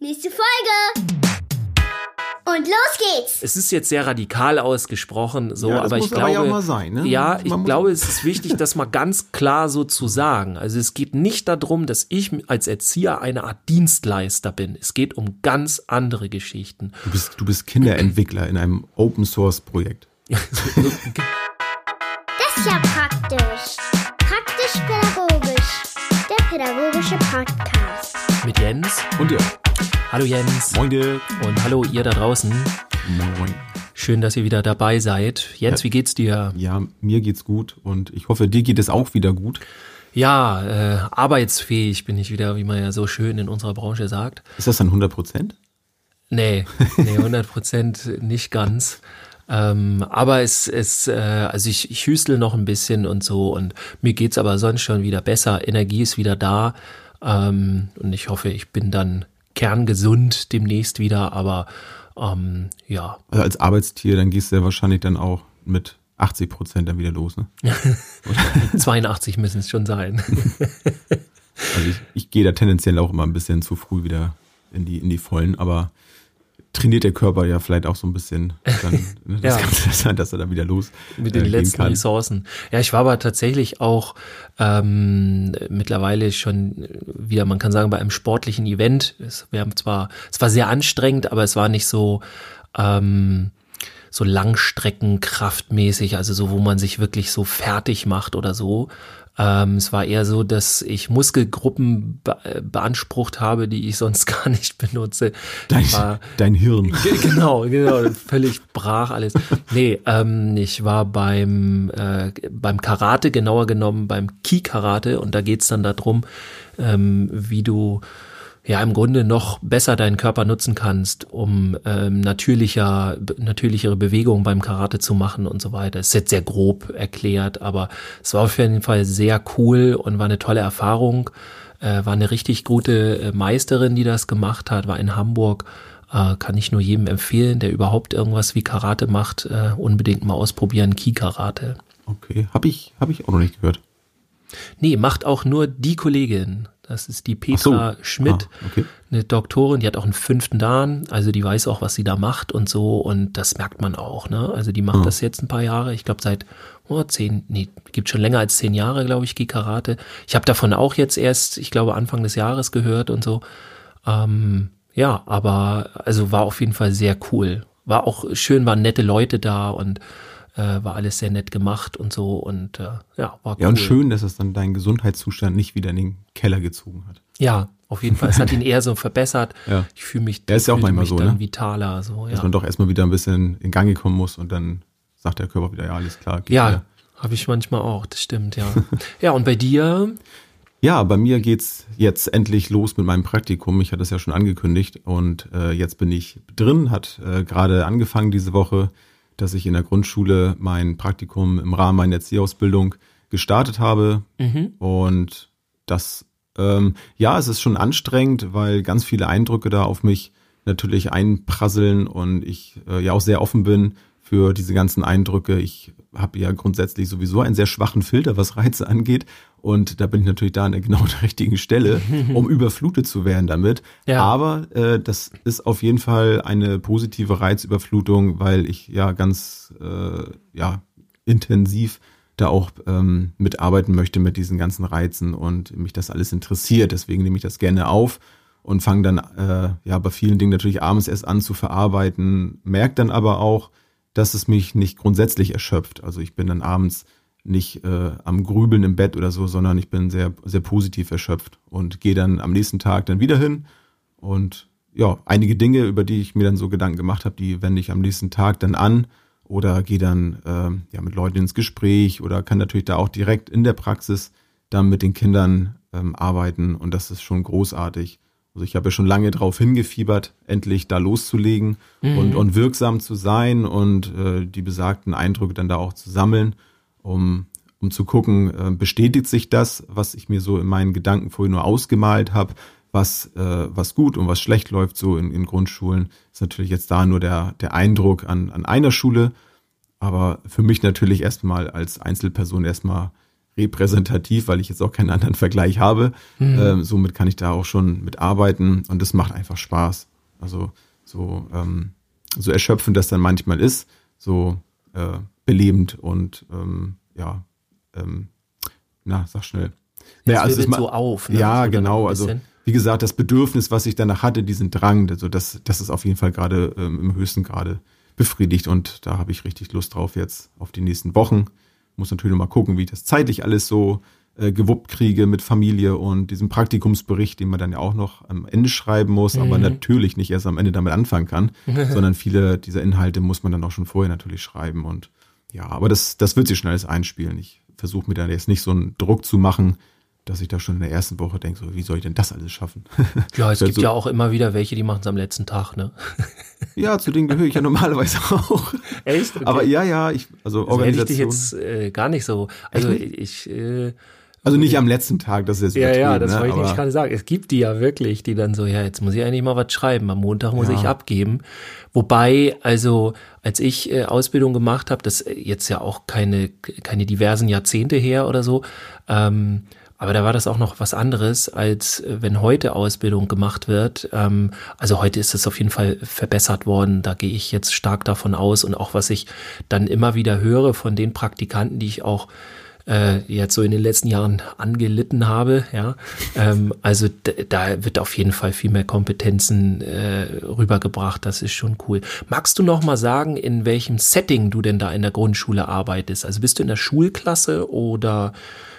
Nächste Folge! Und los geht's! Es ist jetzt sehr radikal ausgesprochen, so, Ja, das aber ich aber glaube, ja auch mal sein, ne? ja, ich glaube, es ist wichtig, das mal ganz klar so zu sagen. Also es geht nicht darum, dass ich als Erzieher eine Art Dienstleister bin. Es geht um ganz andere Geschichten. Du bist, du bist Kinderentwickler in einem Open Source Projekt. Das ist ja praktisch. Praktisch-pädagogisch. Der pädagogische Podcast. Mit Jens. Und ja, Hallo Jens. Moin. Und hallo ihr da draußen. Moin. Schön, dass ihr wieder dabei seid. Jens, wie geht's dir? Ja, mir geht's gut und ich hoffe, dir geht es auch wieder gut. Ja, äh, arbeitsfähig bin ich wieder, wie man ja so schön in unserer Branche sagt. Ist das dann 100 Prozent? Nee, nee, 100 Prozent nicht ganz. Ähm, aber es, es, äh, also ich, ich hüstel noch ein bisschen und so und mir geht's aber sonst schon wieder besser. Energie ist wieder da ähm, und ich hoffe, ich bin dann kerngesund demnächst wieder. Aber ähm, ja, Also als Arbeitstier, dann gehst du ja wahrscheinlich dann auch mit 80 Prozent dann wieder los, ne? 82 müssen es schon sein. Also ich, ich gehe da tendenziell auch immer ein bisschen zu früh wieder in die, in die Vollen, aber trainiert der Körper ja vielleicht auch so ein bisschen dann, ne, das Ja. kann sein, dass er dann wieder los mit äh, den gehen letzten kann. Ressourcen. Ja, ich war aber tatsächlich auch ähm, mittlerweile schon wieder, man kann sagen, bei einem sportlichen Event. Es, wir haben zwar, es war sehr anstrengend, aber es war nicht so ähm, so Langstreckenkraftmäßig, also so, wo man sich wirklich so fertig macht oder so. Ähm, es war eher so, dass ich Muskelgruppen be beansprucht habe, die ich sonst gar nicht benutze. Dein, war, dein Hirn. Ge- Genau, genau, völlig brach alles. Nee, ähm, ich war beim, äh, beim Karate, genauer genommen beim Ki-Karate und da geht's dann darum, ähm, wie du ja im Grunde noch besser deinen Körper nutzen kannst, um ähm, natürlicher, natürlichere Bewegungen beim Karate zu machen und so weiter. Es ist jetzt sehr grob erklärt, aber es war auf jeden Fall sehr cool und war eine tolle Erfahrung. Äh, war eine richtig gute äh, Meisterin, die das gemacht hat, war in Hamburg. Äh, kann ich nur jedem empfehlen, der überhaupt irgendwas wie Karate macht, äh, unbedingt mal ausprobieren, Ki-Karate. Okay, habe ich, hab ich auch noch nicht gehört. Nee, macht auch nur die Kollegin. Das ist die Ach so. Petra Schmidt, Ah, okay. eine Doktorin, die hat auch einen fünften Dan, also die weiß auch, was sie da macht und so und das merkt man auch, ne? Also die macht Ah. das jetzt ein paar Jahre, ich glaube seit oh, zehn, nee, gibt schon länger als zehn Jahre, glaube ich, Ki-Karate. Ich habe davon auch jetzt erst, ich glaube, Anfang des Jahres gehört und so. Ähm, ja, aber also war auf jeden Fall sehr cool. War auch schön, waren nette Leute da und äh, war alles sehr nett gemacht und so und äh, ja, war cool. Ja, und schön, dass es dann deinen Gesundheitszustand nicht wieder in den Keller gezogen hat. Ja, auf jeden Fall. Es hat ihn eher so verbessert. Ja. Ich fühle mich, Ja, ist ja auch manchmal mich so, dann ne? vitaler. So, Dass ja, man doch erstmal wieder ein bisschen in Gang kommen muss und dann sagt der Körper wieder, ja, alles klar. geht ja habe ich manchmal auch. Das stimmt, ja. ja, und bei dir? Ja, bei mir geht's jetzt endlich los mit meinem Praktikum. Ich hatte es ja schon angekündigt und äh, jetzt bin ich drin, hat äh, gerade angefangen diese Woche, dass ich in der Grundschule mein Praktikum im Rahmen meiner Erzieherausbildung gestartet habe. Und das, ähm, ja, es ist schon anstrengend, weil ganz viele Eindrücke da auf mich natürlich einprasseln und ich äh, ja auch sehr offen bin für diese ganzen Eindrücke. Ich habe ja grundsätzlich sowieso einen sehr schwachen Filter, was Reize angeht. Und da bin ich natürlich da an der genau der richtigen Stelle, um überflutet zu werden damit. Ja. Aber äh, das ist auf jeden Fall eine positive Reizüberflutung, weil ich ja ganz äh, ja, intensiv da auch ähm, mitarbeiten möchte mit diesen ganzen Reizen und mich das alles interessiert. Deswegen nehme ich das gerne auf und fange dann äh, ja bei vielen Dingen natürlich abends erst an zu verarbeiten, merke dann aber auch, dass es mich nicht grundsätzlich erschöpft. Also ich bin dann abends nicht äh, am Grübeln im Bett oder so, sondern ich bin sehr, sehr positiv erschöpft und gehe dann am nächsten Tag dann wieder hin und ja, einige Dinge, über die ich mir dann so Gedanken gemacht habe, die wende ich am nächsten Tag dann an oder gehe dann ähm, ja mit Leuten ins Gespräch oder kann natürlich da auch direkt in der Praxis dann mit den Kindern ähm, arbeiten und das ist schon großartig. Also ich habe ja schon lange darauf hingefiebert, endlich da loszulegen und, und wirksam zu sein und äh, die besagten Eindrücke dann da auch zu sammeln, um, um zu gucken, äh, bestätigt sich das, was ich mir so in meinen Gedanken vorhin nur ausgemalt habe, was, äh, was gut und was schlecht läuft so in, in Grundschulen, ist natürlich jetzt da nur der, der Eindruck an, an einer Schule, aber für mich natürlich erstmal als Einzelperson erstmal repräsentativ, weil ich jetzt auch keinen anderen Vergleich habe. Mhm. Ähm, somit kann ich da auch schon mitarbeiten und das macht einfach Spaß. Also so, ähm, so erschöpfend das dann manchmal ist, so äh, belebend und ähm, ja, ähm, na, sag schnell. Ja, also es so auf. Ne? Ja, genau. Also wie gesagt, das Bedürfnis, was ich danach hatte, diesen Drang, also das, das ist auf jeden Fall gerade ähm, im höchsten Grade befriedigt und da habe ich richtig Lust drauf jetzt auf die nächsten Wochen. Muss natürlich mal gucken, wie ich das zeitlich alles so äh, gewuppt kriege mit Familie und diesem Praktikumsbericht, den man dann ja auch noch am Ende schreiben muss, mhm. aber natürlich nicht erst am Ende damit anfangen kann, sondern viele dieser Inhalte muss man dann auch schon vorher natürlich schreiben und ja, aber das, das wird sich schnell alles einspielen. Ich versuche mir da jetzt nicht so einen Druck zu machen, dass ich da schon in der ersten Woche denke, so, wie soll ich denn das alles schaffen? Ja, es gibt so, ja auch immer wieder welche, die machen es am letzten Tag, ne? Ja, zu denen gehöre ich ja normalerweise auch. Echt? Okay. Aber ja, ja, ich, also, also Organisation. Hätte ich dich jetzt äh, gar nicht so. Also ich, äh, also nicht am letzten Tag, das ist jetzt Ja, ja, das ne? wollte ich nicht gerade sagen. Es gibt die ja wirklich, die dann so, ja, jetzt muss ich eigentlich mal was schreiben. Am Montag muss ja. ich abgeben. Wobei, also als ich äh, Ausbildung gemacht habe, das jetzt ja auch keine keine diversen Jahrzehnte her oder so, ähm, aber da war das auch noch was anderes, als äh, wenn heute Ausbildung gemacht wird. Ähm, also heute ist es auf jeden Fall verbessert worden. Da gehe ich jetzt stark davon aus. Und auch was ich dann immer wieder höre von den Praktikanten, die ich auch äh, jetzt so in den letzten Jahren angelitten habe, ja. Ähm, also da wird auf jeden Fall viel mehr Kompetenzen äh, rübergebracht. Das ist schon cool. Magst du noch mal sagen, in welchem Setting du denn da in der Grundschule arbeitest? Also bist du in der Schulklasse oder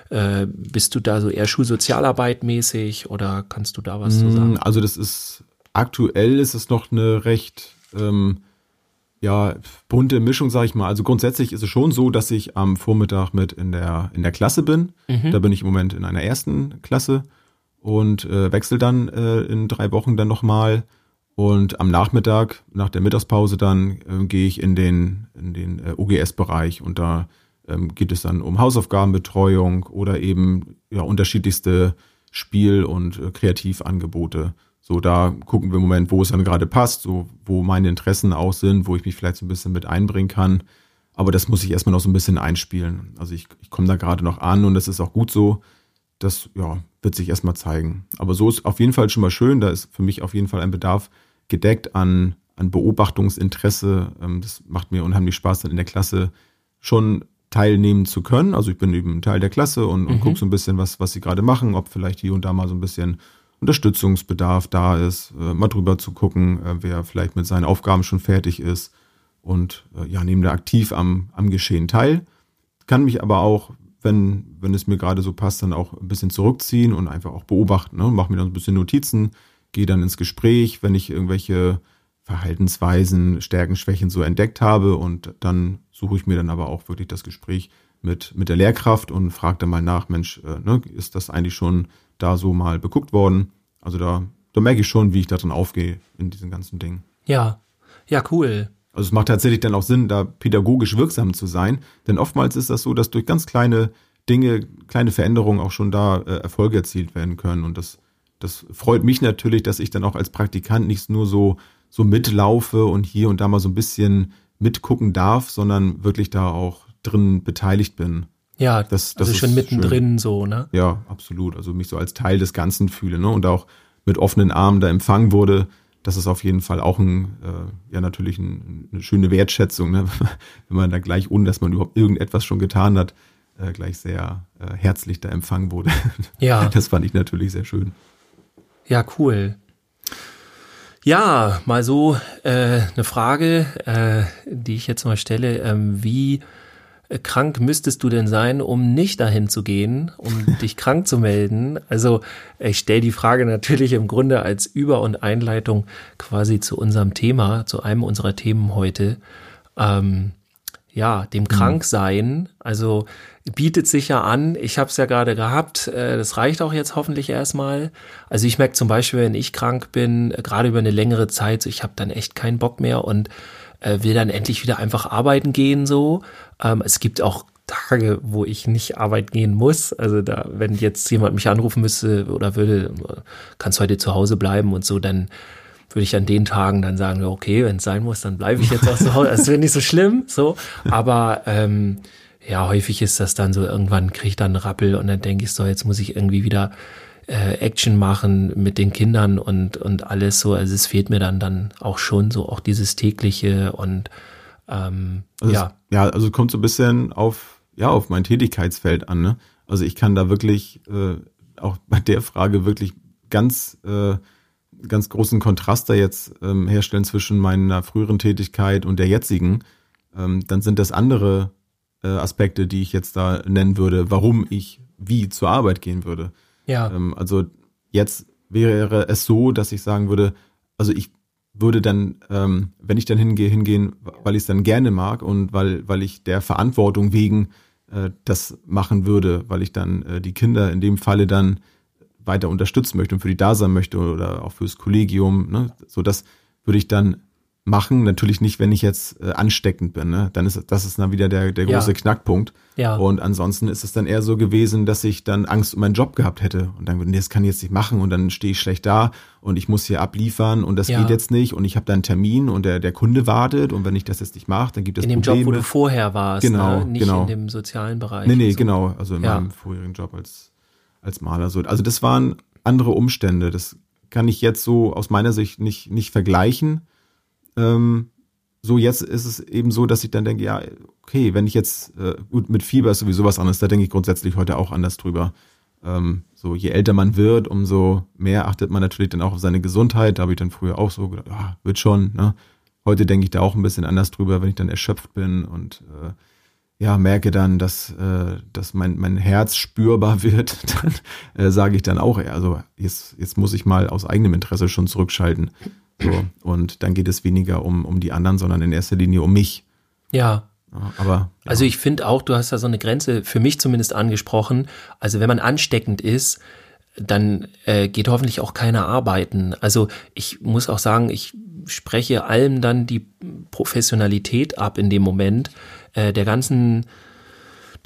äh, bist du da so eher Schulsozialarbeit mäßig oder kannst du da was zu sagen? Also das ist aktuell ist es noch eine recht ähm, ja bunte Mischung, sage ich mal. Also grundsätzlich ist es schon so, dass ich am Vormittag mit in der in der Klasse bin. Mhm. Da bin ich im Moment in einer ersten Klasse und äh, wechsle dann äh, in drei Wochen dann nochmal. Und am Nachmittag, nach der Mittagspause, dann äh, gehe ich in den, in den äh, OGS-Bereich und da ähm, geht es dann um Hausaufgabenbetreuung oder eben ja, unterschiedlichste Spiel- und äh, Kreativangebote. So, da gucken wir im Moment, wo es dann gerade passt, so, wo meine Interessen auch sind, wo ich mich vielleicht so ein bisschen mit einbringen kann. Aber das muss ich erstmal noch so ein bisschen einspielen. Also ich, ich komme da gerade noch an und das ist auch gut so. Das, ja, wird sich erstmal zeigen. Aber so ist auf jeden Fall schon mal schön. Da ist für mich auf jeden Fall ein Bedarf gedeckt an, an Beobachtungsinteresse. Ähm, das macht mir unheimlich Spaß, dann in der Klasse schon teilnehmen zu können. Also ich bin eben Teil der Klasse und, und mhm. gucke so ein bisschen, was, was sie gerade machen, ob vielleicht hier und da mal so ein bisschen Unterstützungsbedarf da ist, äh, mal drüber zu gucken, äh, wer vielleicht mit seinen Aufgaben schon fertig ist und äh, ja, nehme da aktiv am, am Geschehen teil. Kann mich aber auch, wenn, wenn es mir gerade so passt, dann auch ein bisschen zurückziehen und einfach auch beobachten. Ne? Mache mir dann ein bisschen Notizen, gehe dann ins Gespräch, wenn ich irgendwelche Verhaltensweisen, Stärken, Schwächen so entdeckt habe und dann suche ich mir dann aber auch wirklich das Gespräch mit, mit der Lehrkraft und frage dann mal nach, Mensch, äh, ne, ist das eigentlich schon da so mal beguckt worden? Also da, da merke ich schon, wie ich da drin aufgehe in diesen ganzen Dingen. Ja, ja, cool. Also es macht tatsächlich dann auch Sinn, da pädagogisch wirksam zu sein, denn oftmals ist das so, dass durch ganz kleine Dinge, kleine Veränderungen auch schon da äh, Erfolge erzielt werden können und das, das freut mich natürlich, dass ich dann auch als Praktikant nicht nur so so mitlaufe und hier und da mal so ein bisschen mitgucken darf, sondern wirklich da auch drin beteiligt bin. Ja, das, das also ist schon mittendrin schön. so, ne? Ja, absolut. Also mich so als Teil des Ganzen fühle, ne? Und auch mit offenen Armen da empfangen wurde. Das ist auf jeden Fall auch ein, äh, ja, natürlich ein, eine schöne Wertschätzung, ne? Wenn man da gleich, ohne dass man überhaupt irgendetwas schon getan hat, äh, gleich sehr äh, herzlich da empfangen wurde. Ja. Das fand ich natürlich sehr schön. Ja, cool. Ja, mal so äh, eine Frage, äh, die ich jetzt mal stelle. Ähm, wie krank müsstest du denn sein, um nicht dahin zu gehen, um dich krank zu melden? Also ich stelle die Frage natürlich im Grunde als Über- und Einleitung quasi zu unserem Thema, zu einem unserer Themen heute. Ähm, ja, dem mhm. Kranksein. Also bietet sich ja an. Ich habe es ja gerade gehabt. Äh, das reicht auch jetzt hoffentlich erstmal. Also ich merke zum Beispiel, wenn ich krank bin, äh, gerade über eine längere Zeit, ich habe dann echt keinen Bock mehr und äh, will dann endlich wieder einfach arbeiten gehen. So, ähm, es gibt auch Tage, wo ich nicht arbeiten gehen muss. Also da, wenn jetzt jemand mich anrufen müsste oder würde, kannst heute zu Hause bleiben und so, dann würde ich an den Tagen dann sagen, okay, wenn es sein muss, dann bleibe ich jetzt auch zu Hause. Es wäre nicht so schlimm, so. Aber ähm, ja, häufig ist das dann so, irgendwann kriege ich dann einen Rappel und dann denke ich so, jetzt muss ich irgendwie wieder äh, Action machen mit den Kindern und, und alles so. Also es fehlt mir dann dann auch schon so auch dieses tägliche und ähm, also ja. Es, ja, also kommt so ein bisschen auf, ja, auf mein Tätigkeitsfeld an, ne? Also ich kann da wirklich äh, auch bei der Frage wirklich ganz, äh, ganz großen Kontrast da jetzt ähm, herstellen zwischen meiner früheren Tätigkeit und der jetzigen. Ähm, dann sind das andere äh, Aspekte, die ich jetzt da nennen würde, warum ich wie zur Arbeit gehen würde. Ja. Ähm, also jetzt wäre es so, dass ich sagen würde, also ich würde dann, ähm, wenn ich dann hingehe, hingehen, weil ich es dann gerne mag und weil, weil ich der Verantwortung wegen äh, das machen würde, weil ich dann äh, die Kinder in dem Falle dann weiter unterstützen möchte und für die da sein möchte oder auch fürs Kollegium. Ne? So das würde ich dann machen. Natürlich nicht, wenn ich jetzt äh, ansteckend bin. Ne? Dann ist das ist dann wieder der, der große Ja. Knackpunkt. Ja. Und ansonsten ist es dann eher so gewesen, dass ich dann Angst um meinen Job gehabt hätte. Und dann, nee, das kann ich jetzt nicht machen und dann stehe ich schlecht da und ich muss hier abliefern und das Ja. geht jetzt nicht und ich habe da einen Termin und der, der Kunde wartet und wenn ich das jetzt nicht mache, dann gibt es in dem Probleme. Job, wo du vorher warst, Genau, ne? nicht genau. in dem sozialen Bereich. Nee, nee, so. genau. Also in Ja. meinem vorherigen Job als, als Maler. So. Also das waren andere Umstände. Das kann ich jetzt so aus meiner Sicht nicht, nicht vergleichen. Ähm, so jetzt ist es eben so, dass ich dann denke, ja, okay, wenn ich jetzt, äh, gut, mit Fieber ist sowieso was anderes, da denke ich grundsätzlich heute auch anders drüber. Ähm, so, je älter man wird, umso mehr achtet man natürlich dann auch auf seine Gesundheit. Da habe ich dann früher auch so gedacht, ja, wird schon, ne? Heute denke ich da auch ein bisschen anders drüber, wenn ich dann erschöpft bin und äh, ja, merke dann, dass, äh, dass mein, mein Herz spürbar wird, dann äh, sage ich dann auch, also jetzt, jetzt muss ich mal aus eigenem Interesse schon zurückschalten. So, und dann geht es weniger um, um die anderen, sondern in erster Linie um mich. Ja, aber ja. Also ich finde auch, du hast da so eine Grenze für mich zumindest angesprochen. Also wenn man ansteckend ist, dann äh, geht hoffentlich auch keiner arbeiten. Also ich muss auch sagen, ich spreche allem dann die Professionalität ab in dem Moment äh, der ganzen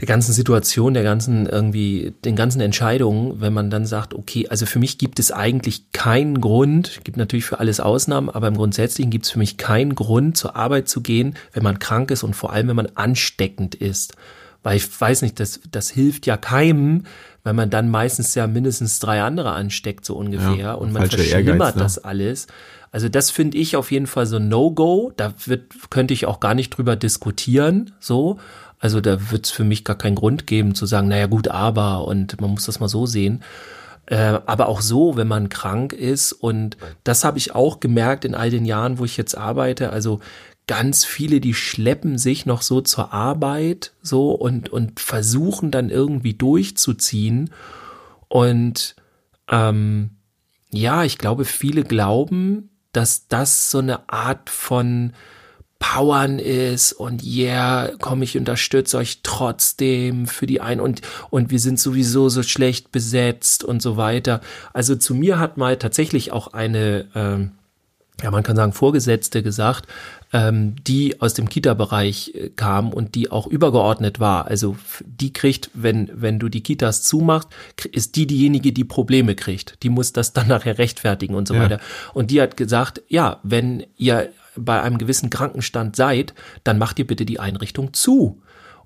der ganzen Situation, der ganzen irgendwie, den ganzen Entscheidungen, wenn man dann sagt, okay, also für mich gibt es eigentlich keinen Grund, gibt natürlich für alles Ausnahmen, aber im Grundsätzlichen gibt es für mich keinen Grund, zur Arbeit zu gehen, wenn man krank ist und vor allem, wenn man ansteckend ist. Weil ich weiß nicht, das, das hilft ja keinem, weil man dann meistens ja mindestens drei andere ansteckt, so ungefähr, Ja, und man verschlimmert Ehrgeiz, ne? das alles. Also das finde ich auf jeden Fall so ein No-Go. Da wird, könnte ich auch gar nicht drüber diskutieren, so. Also da wird es für mich gar keinen Grund geben zu sagen, naja gut, aber und man muss das mal so sehen. Äh, aber auch so, wenn man krank ist und das habe ich auch gemerkt in all den Jahren, wo ich jetzt arbeite. Also ganz viele, die schleppen sich noch so zur Arbeit so und und versuchen dann irgendwie durchzuziehen und ähm, ja, ich glaube, viele glauben, dass das so eine Art von Powern ist und yeah, komm, ich unterstütze euch trotzdem für die ein und und wir sind sowieso so schlecht besetzt und so weiter. Also zu mir hat mal tatsächlich auch eine ähm, ja, man kann sagen, Vorgesetzte gesagt, ähm, die aus dem Kita-Bereich äh, kam und die auch übergeordnet war. Also die kriegt, wenn, wenn du die Kitas zumachst, ist die diejenige, die Probleme kriegt. Die muss das dann nachher rechtfertigen und so Ja. weiter. Und die hat gesagt, ja, wenn ihr bei einem gewissen Krankenstand seid, dann macht ihr bitte die Einrichtung zu.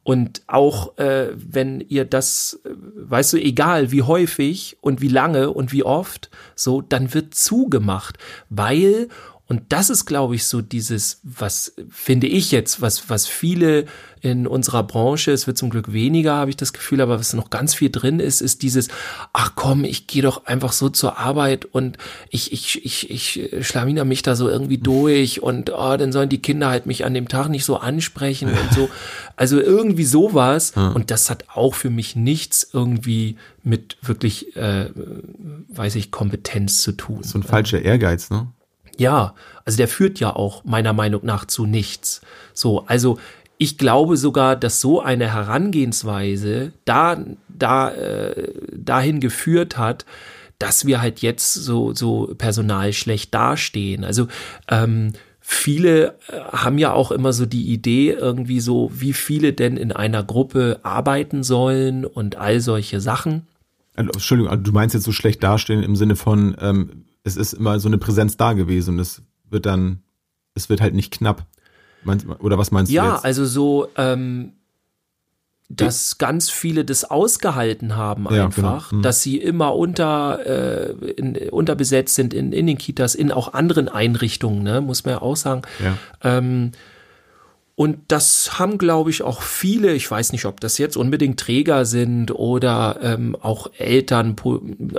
Und auch äh, wenn ihr das, äh, weißt du, egal wie häufig und wie lange und wie oft, so, dann wird zugemacht, weil und das ist, glaube ich, so dieses, was finde ich jetzt, was, was viele in unserer Branche, es wird zum Glück weniger, habe ich das Gefühl, aber was noch ganz viel drin ist, ist dieses, ach komm, ich gehe doch einfach so zur Arbeit und ich, ich, ich, ich schlawiner mich da so irgendwie durch und oh, dann sollen die Kinder halt mich an dem Tag nicht so ansprechen und so. Also irgendwie sowas. Und das hat auch für mich nichts irgendwie mit wirklich, äh, weiß ich, Kompetenz zu tun. so ein falscher Ehrgeiz, ne? Ja, also der führt ja auch meiner Meinung nach zu nichts. So, also ich glaube sogar, dass so eine Herangehensweise da, da, äh, dahin geführt hat, dass wir halt jetzt so, so personal schlecht dastehen. Also ähm, viele äh, haben ja auch immer so die Idee irgendwie so, wie viele denn in einer Gruppe arbeiten sollen und all solche Sachen. Also, Entschuldigung, also du meinst jetzt so schlecht dastehen im Sinne von, ähm, es ist immer so eine Präsenz da gewesen und es wird dann, es wird halt nicht knapp. Meinst, oder was meinst Ja, du jetzt? also so, ähm, dass ganz viele das ausgehalten haben Ja, einfach, genau. Mhm. dass sie immer unter äh, in, unterbesetzt sind in, in den Kitas, in auch anderen Einrichtungen, ne, muss man ja auch sagen. Ja. Ähm, und das haben, glaube ich, auch viele, ich weiß nicht, ob das jetzt unbedingt Träger sind oder ähm, auch Eltern,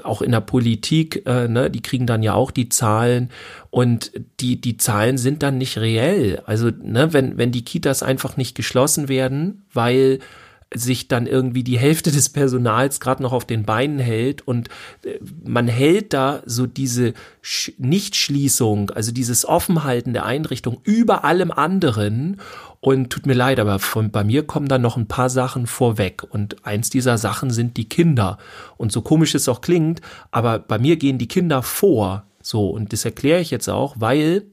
auch in der Politik, äh, ne, die kriegen dann ja auch die Zahlen und die, die Zahlen sind dann nicht reell. Also, ne, wenn, wenn die Kitas einfach nicht geschlossen werden, weil sich dann irgendwie die Hälfte des Personals gerade noch auf den Beinen hält und äh, man hält da so diese Sch Nichtschließung, also dieses Offenhalten der Einrichtung über allem anderen und tut mir leid, aber von, bei mir kommen dann noch ein paar Sachen vorweg und eins dieser Sachen sind die Kinder und so komisch es auch klingt, aber bei mir gehen die Kinder vor, so und das erkläre ich jetzt auch, weil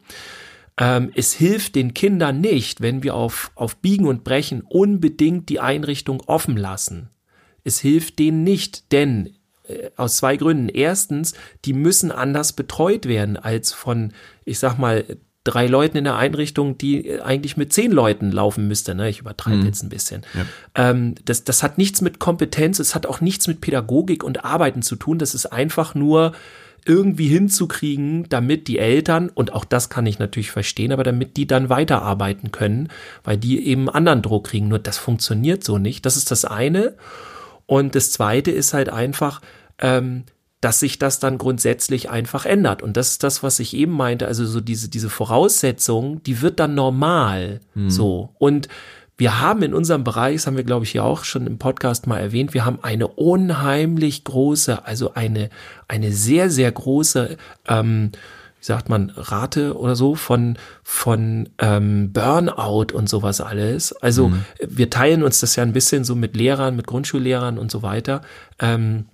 ähm, es hilft den Kindern nicht, wenn wir auf, auf Biegen und Brechen unbedingt die Einrichtung offen lassen. Es hilft denen nicht, denn äh, aus zwei Gründen. Erstens, die müssen anders betreut werden als von, ich sag mal, drei Leuten in der Einrichtung, die äh, eigentlich mit zehn Leuten laufen müsste. Ne? Ich übertreibe jetzt ein bisschen. Ähm, das, das hat nichts mit Kompetenz, es hat auch nichts mit Pädagogik und Arbeiten zu tun. Das ist einfach nur irgendwie hinzukriegen, damit die Eltern, und auch das kann ich natürlich verstehen, aber damit die dann weiterarbeiten können, weil die eben anderen Druck kriegen. Nur das funktioniert so nicht. Das ist das eine. Und das zweite ist halt einfach, ähm, dass sich das dann grundsätzlich einfach ändert. Und das ist das, was ich eben meinte. Also so diese, diese Voraussetzung, die wird dann normal. So. Und wir haben in unserem Bereich, das haben wir, glaube ich, hier auch schon im Podcast mal erwähnt, wir haben eine unheimlich große, also eine, eine sehr, sehr große, ähm, wie sagt man, Rate oder so von, von ähm, Burnout und sowas alles. Also wir teilen uns das ja ein bisschen so mit Lehrern, mit Grundschullehrern und so weiter. Ähm,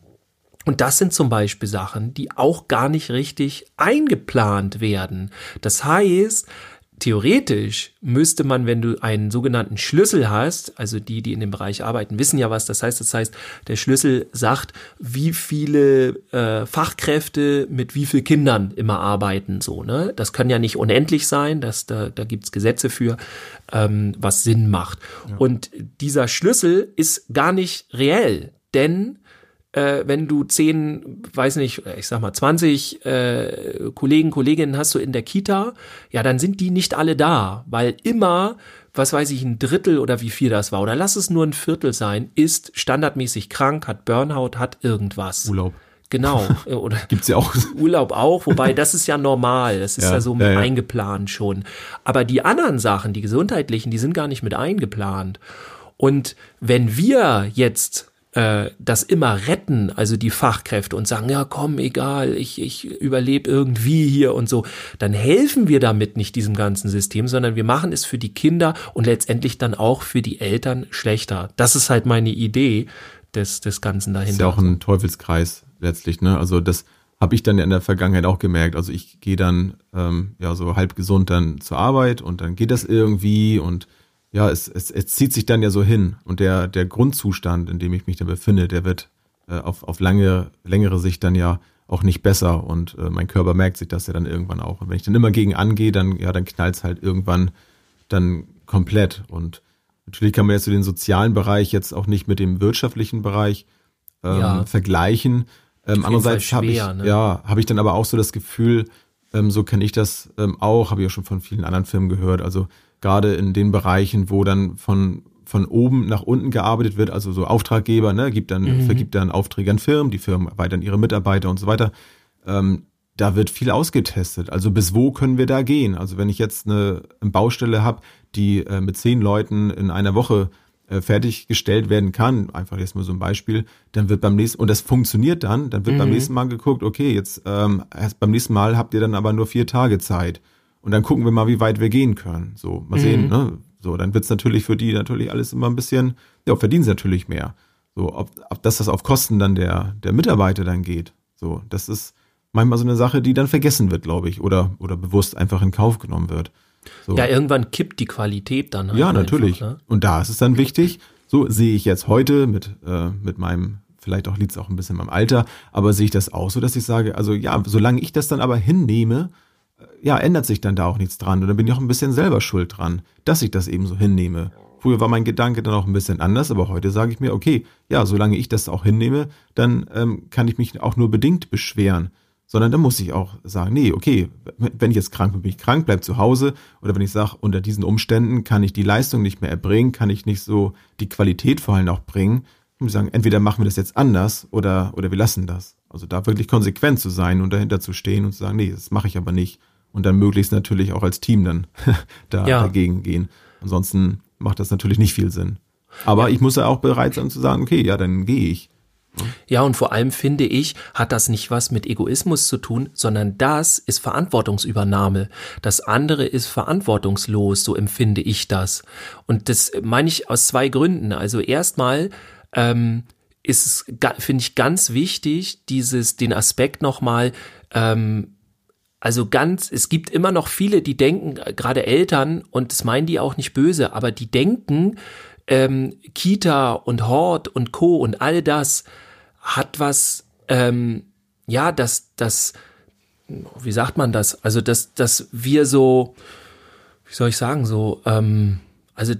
und das sind zum Beispiel Sachen, die auch gar nicht richtig eingeplant werden. Das heißt, theoretisch müsste man, wenn du einen sogenannten Schlüssel hast, also die, die in dem Bereich arbeiten, wissen ja was das heißt. Das heißt, der Schlüssel sagt, wie viele äh, Fachkräfte mit wie viel Kindern immer arbeiten. So, ne? Das kann ja nicht unendlich sein, das, da, da gibt's Gesetze für, ähm, was Sinn macht. Und dieser Schlüssel ist gar nicht reell, denn äh, wenn du zehn, weiß nicht, ich sag mal 20 äh, Kollegen, Kolleginnen hast du in der Kita, ja, dann sind die nicht alle da, weil immer, was weiß ich, ein Drittel oder wie viel das war, oder lass es nur ein Viertel sein, ist standardmäßig krank, hat Burnout, hat irgendwas. Urlaub. Genau. Äh, Oder Gibt's ja auch. Urlaub auch, wobei das ist ja normal, das ist ja, Ja, so ja, ja. eingeplant schon. Aber die anderen Sachen, die gesundheitlichen, die sind gar nicht mit eingeplant. Und wenn wir jetzt äh, das immer retten, also die Fachkräfte und sagen, ja komm, egal, ich, ich überlebe irgendwie hier und so, dann helfen wir damit nicht diesem ganzen System, sondern wir machen es für die Kinder und letztendlich dann auch für die Eltern schlechter. Das ist halt meine Idee des, des Ganzen dahinter. ist ja auch ein Teufelskreis letztlich, ne? Also das habe ich dann ja in der Vergangenheit auch gemerkt. Also ich gehe dann ähm, ja so halb gesund dann zur Arbeit und dann geht das irgendwie und ja, es, es, es zieht sich dann ja so hin und der der Grundzustand, in dem ich mich da befinde, der wird äh, auf auf lange längere Sicht dann ja auch nicht besser und äh, mein Körper merkt sich das ja dann irgendwann auch und wenn ich dann immer gegen angehe, dann ja dann knallt's halt irgendwann dann komplett und natürlich kann man jetzt so den sozialen Bereich jetzt auch nicht mit dem wirtschaftlichen Bereich ähm, Ja. vergleichen. Ähm, andererseits habe ich, ne? ja, habe ich dann aber auch so das Gefühl, ähm, so kenne ich das ähm, auch, habe ich auch schon von vielen anderen Firmen gehört. Also gerade in den Bereichen, wo dann von von oben nach unten gearbeitet wird, also so Auftraggeber, ne, gibt dann, Mhm. vergibt dann Aufträge an Firmen, die Firmen erweitern ihre Mitarbeiter und so weiter. Ähm, da wird viel ausgetestet. Also bis wo können wir da gehen? Also wenn ich jetzt eine, eine Baustelle habe, die äh, mit zehn Leuten in einer Woche äh, fertiggestellt werden kann, einfach jetzt mal so ein Beispiel, dann wird beim nächsten, und das funktioniert dann, dann wird beim Mhm. nächsten Mal geguckt, okay, jetzt ähm, erst beim nächsten Mal habt ihr dann aber nur vier Tage Zeit. Und dann gucken wir mal, wie weit wir gehen können. So, mal Mhm. sehen, ne? So, dann wird's natürlich für die natürlich alles immer ein bisschen, ja, verdienen sie natürlich mehr. So, ob, ob das das auf Kosten dann der, der Mitarbeiter dann geht. So, das ist manchmal so eine Sache, die dann vergessen wird, glaube ich, oder, oder bewusst einfach in Kauf genommen wird. So. ja, irgendwann kippt die Qualität dann halt Ja, einfach, natürlich. ne? Und da ist es dann wichtig, so sehe ich jetzt heute mit, äh, mit meinem, vielleicht auch liegt es auch ein bisschen in meinem Alter, aber sehe ich das auch so, dass ich sage, also ja, solange ich das dann aber hinnehme, ja, ändert sich dann da auch nichts dran. Und dann bin ich auch ein bisschen selber schuld dran, dass ich das eben so hinnehme. Früher war mein Gedanke dann auch ein bisschen anders, aber heute sage ich mir, okay, ja, solange ich das auch hinnehme, dann ähm, kann ich mich auch nur bedingt beschweren. Sondern dann muss ich auch sagen, nee, okay, wenn ich jetzt krank bin, bin ich krank, bleib zu Hause. Oder wenn ich sage, unter diesen Umständen kann ich die Leistung nicht mehr erbringen, kann ich nicht so die Qualität vor allem auch bringen. Muss sagen, entweder machen wir das jetzt anders oder, oder wir lassen das. Also da wirklich konsequent zu sein und dahinter zu stehen und zu sagen, nee, das mache ich aber nicht. Und dann möglichst natürlich auch als Team dann da ja. dagegen gehen. Ansonsten macht das natürlich nicht viel Sinn. Aber ja. ich muss ja auch bereit sein zu sagen, okay, ja, dann gehe ich. Ja, und vor allem finde ich, hat das nicht was mit Egoismus zu tun, sondern das ist Verantwortungsübernahme. Das andere ist verantwortungslos, so empfinde ich das. Und das meine ich aus zwei Gründen. Also erstmal ähm, ist es, finde ich, ganz wichtig, dieses, den Aspekt nochmal, ähm, also ganz, es gibt immer noch viele, die denken, äh, gerade Eltern, und das meinen die auch nicht böse, aber die denken, ähm, Kita und Hort und Co. und all das hat was, ähm, ja, das, das, wie sagt man das? Also, dass, dass wir so, wie soll ich sagen, so, ähm, also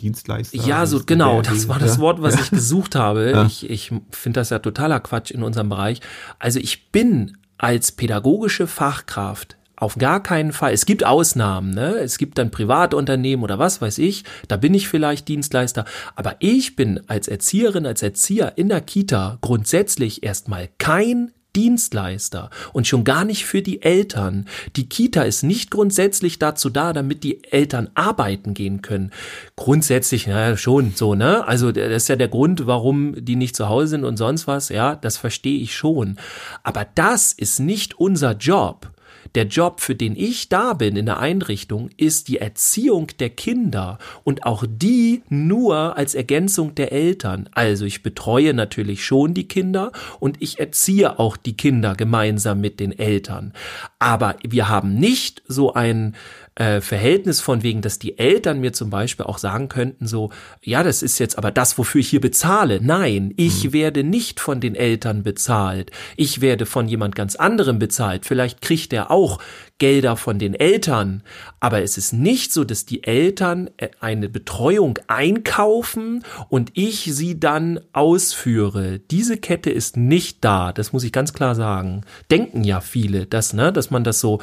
Dienstleister. Ja, so genau, das war das Wort, was ich gesucht habe. Ja. Ich, ich finde das ja totaler Quatsch in unserem Bereich. Also ich bin als pädagogische Fachkraft auf gar keinen Fall. Es gibt Ausnahmen, ne? Es gibt dann Privatunternehmen oder was weiß ich, da bin ich vielleicht Dienstleister, aber ich bin als Erzieherin, als Erzieher in der Kita grundsätzlich erstmal kein Dienstleister und schon gar nicht für die Eltern. Die Kita ist nicht grundsätzlich dazu da, damit die Eltern arbeiten gehen können. Grundsätzlich, ja, schon so, ne? Also, das ist ja der Grund, warum die nicht zu Hause sind und sonst was, ja, das verstehe ich schon. Aber das ist nicht unser Job. Der Job, für den ich da bin in der Einrichtung, ist die Erziehung der Kinder und auch die nur als Ergänzung der Eltern. Also ich betreue natürlich schon die Kinder und ich erziehe auch die Kinder gemeinsam mit den Eltern. Aber wir haben nicht so ein äh, Verhältnis von wegen, dass die Eltern mir zum Beispiel auch sagen könnten, so, ja, das ist jetzt aber das, wofür ich hier bezahle. Nein, ich mhm. werde nicht von den Eltern bezahlt. Ich werde von jemand ganz anderem bezahlt. Vielleicht kriegt er auch Gelder von den Eltern. Aber es ist nicht so, dass die Eltern äh, eine Betreuung einkaufen und ich sie dann ausführe. Diese Kette ist nicht da. Das muss ich ganz klar sagen. Denken ja viele, dass, ne, dass man das so,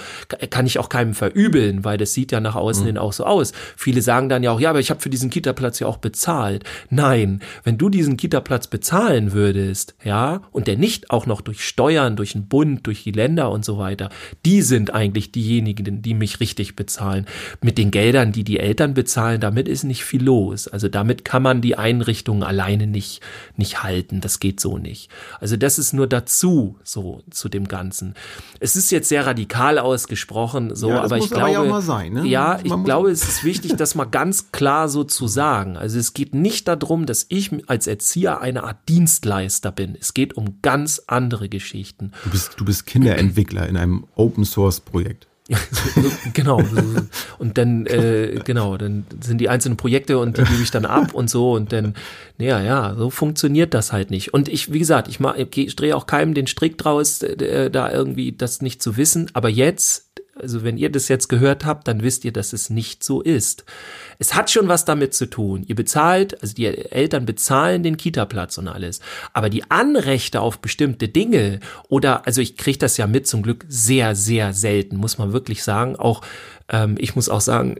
kann ich auch keinem verübeln, weil das sieht ja nach außen mhm. hin auch so aus. Viele sagen dann ja auch, ja, aber ich habe für diesen Kita-Platz ja auch bezahlt. Nein, wenn du diesen Kita-Platz bezahlen würdest, ja, und der nicht auch noch durch Steuern, durch den Bund, durch die Länder und so weiter, die sind eigentlich diejenigen, die mich richtig bezahlen. Mit den Geldern, die die Eltern bezahlen, damit ist nicht viel los. Also damit kann man die Einrichtungen alleine nicht, nicht halten. Das geht so nicht. Also das ist nur dazu, so zu dem Ganzen. Es ist jetzt sehr radikal ausgesprochen, so, ja, aber ich glaube, aber sein, ne? ja ich glaube, es ist wichtig, das mal ganz klar so zu sagen. Also es geht nicht darum, dass ich als Erzieher eine Art Dienstleister bin. Es geht um ganz andere Geschichten. Du bist, du bist Kinderentwickler in einem Open Source Projekt. genau. Und dann, äh, genau, dann sind die einzelnen Projekte und die gebe ich dann ab und so und dann, naja, ja, so funktioniert das halt nicht. Und ich, wie gesagt, ich, mach, ich drehe auch keinem den Strick draus, äh, da irgendwie das nicht zu wissen. Aber jetzt also wenn ihr das jetzt gehört habt, dann wisst ihr, dass es nicht so ist. Es hat schon was damit zu tun. Ihr bezahlt, also die Eltern bezahlen den Kita-Platz und alles. Aber die Anrechte auf bestimmte Dinge oder, also ich kriege das ja mit zum Glück sehr, sehr selten, muss man wirklich sagen. Auch ähm, ich muss auch sagen,